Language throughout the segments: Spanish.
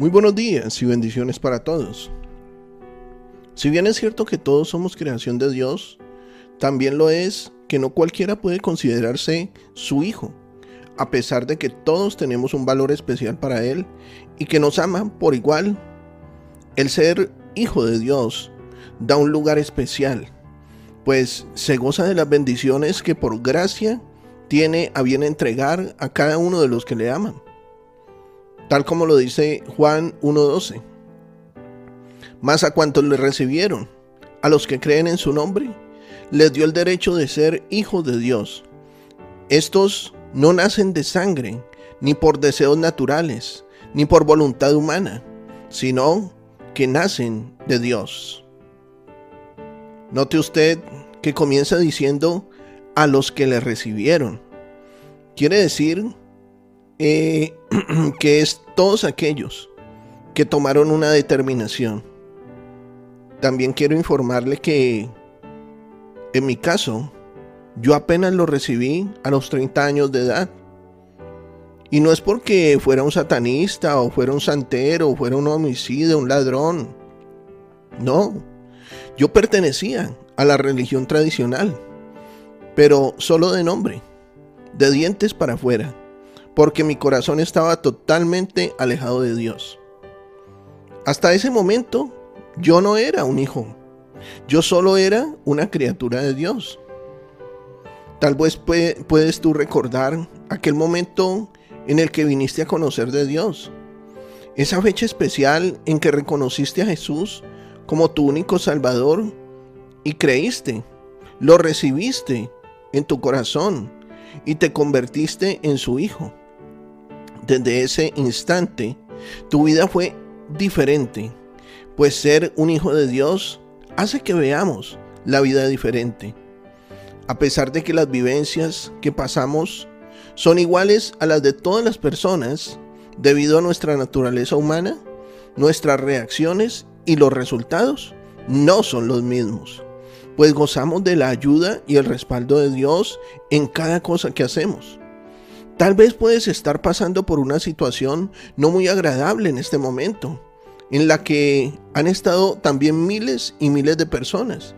Muy buenos días y bendiciones para todos. Si bien es cierto que todos somos creación de Dios, también lo es que no cualquiera puede considerarse su hijo, a pesar de que todos tenemos un valor especial para Él y que nos ama por igual. El ser hijo de Dios da un lugar especial, pues se goza de las bendiciones que por gracia tiene a bien entregar a cada uno de los que le aman tal como lo dice Juan 1.12. Más a cuantos le recibieron, a los que creen en su nombre, les dio el derecho de ser hijos de Dios. Estos no nacen de sangre, ni por deseos naturales, ni por voluntad humana, sino que nacen de Dios. Note usted que comienza diciendo a los que le recibieron. Quiere decir eh, que es todos aquellos que tomaron una determinación. También quiero informarle que en mi caso, yo apenas lo recibí a los 30 años de edad. Y no es porque fuera un satanista o fuera un santero o fuera un homicida, un ladrón. No, yo pertenecía a la religión tradicional, pero solo de nombre, de dientes para afuera porque mi corazón estaba totalmente alejado de Dios. Hasta ese momento yo no era un hijo, yo solo era una criatura de Dios. Tal vez puedes tú recordar aquel momento en el que viniste a conocer de Dios. Esa fecha especial en que reconociste a Jesús como tu único Salvador y creíste, lo recibiste en tu corazón y te convertiste en su hijo desde ese instante, tu vida fue diferente, pues ser un hijo de Dios hace que veamos la vida diferente. A pesar de que las vivencias que pasamos son iguales a las de todas las personas, debido a nuestra naturaleza humana, nuestras reacciones y los resultados no son los mismos, pues gozamos de la ayuda y el respaldo de Dios en cada cosa que hacemos. Tal vez puedes estar pasando por una situación no muy agradable en este momento, en la que han estado también miles y miles de personas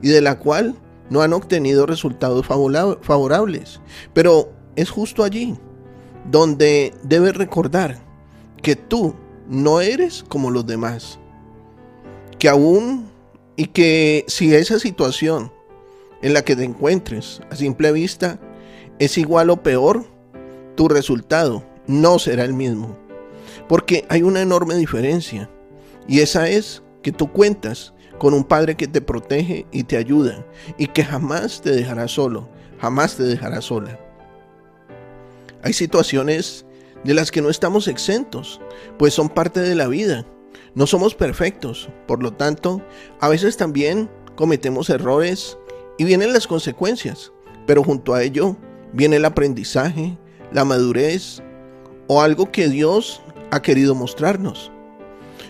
y de la cual no han obtenido resultados favorables. Pero es justo allí donde debes recordar que tú no eres como los demás. Que aún y que si esa situación en la que te encuentres a simple vista es igual o peor, tu resultado no será el mismo. Porque hay una enorme diferencia. Y esa es que tú cuentas con un Padre que te protege y te ayuda y que jamás te dejará solo, jamás te dejará sola. Hay situaciones de las que no estamos exentos, pues son parte de la vida. No somos perfectos, por lo tanto, a veces también cometemos errores y vienen las consecuencias, pero junto a ello viene el aprendizaje, la madurez o algo que Dios ha querido mostrarnos.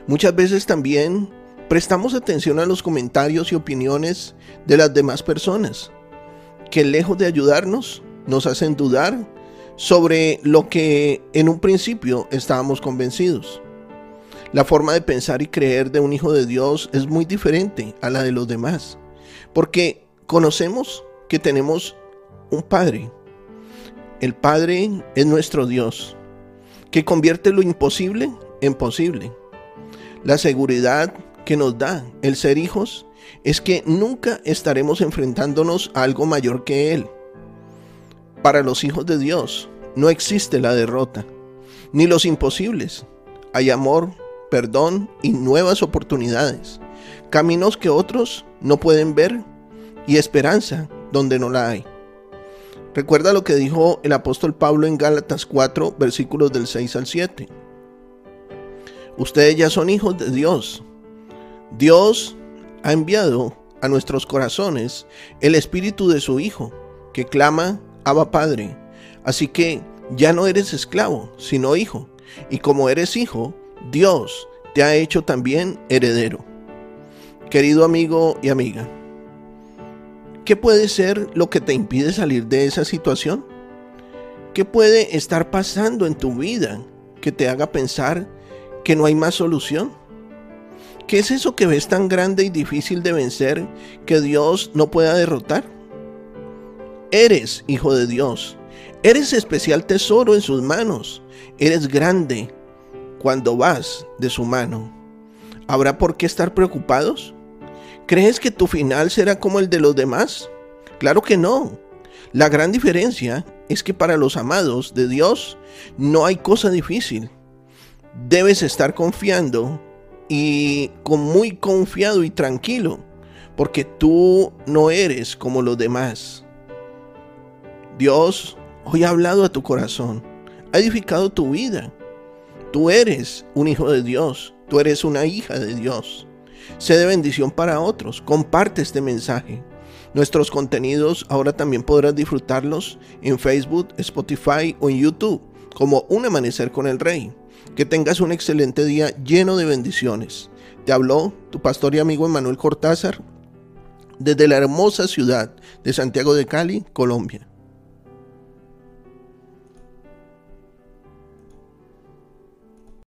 Muchas veces también prestamos atención a los comentarios y opiniones de las demás personas, que lejos de ayudarnos, nos hacen dudar sobre lo que en un principio estábamos convencidos. La forma de pensar y creer de un hijo de Dios es muy diferente a la de los demás, porque conocemos que tenemos un Padre, el Padre es nuestro Dios, que convierte lo imposible en posible. La seguridad que nos da el ser hijos es que nunca estaremos enfrentándonos a algo mayor que Él. Para los hijos de Dios no existe la derrota, ni los imposibles. Hay amor, perdón y nuevas oportunidades, caminos que otros no pueden ver y esperanza donde no la hay. Recuerda lo que dijo el apóstol Pablo en Gálatas 4, versículos del 6 al 7. Ustedes ya son hijos de Dios. Dios ha enviado a nuestros corazones el espíritu de su Hijo, que clama, Abba Padre. Así que ya no eres esclavo, sino hijo. Y como eres hijo, Dios te ha hecho también heredero. Querido amigo y amiga, ¿qué puede ser lo que te impide salir de esa situación? ¿Qué puede estar pasando en tu vida que te haga pensar que no hay más solución? ¿Qué es eso que ves tan grande y difícil de vencer que Dios no pueda derrotar? Eres hijo de Dios. Eres especial tesoro en sus manos. Eres grande cuando vas de su mano. ¿Habrá por qué estar preocupados? ¿Crees que tu final será como el de los demás? Claro que no. La gran diferencia es que para los amados de Dios no hay cosa difícil. Debes estar confiando y con muy confiado y tranquilo, porque tú no eres como los demás. Dios hoy ha hablado a tu corazón, ha edificado tu vida. Tú eres un hijo de Dios, tú eres una hija de Dios. Sé de bendición para otros, comparte este mensaje. Nuestros contenidos ahora también podrás disfrutarlos en Facebook, Spotify o en YouTube como Un Amanecer con el Rey. Que tengas un excelente día lleno de bendiciones. Te habló tu pastor y amigo Emanuel Cortázar desde la hermosa ciudad de Santiago de Cali, Colombia.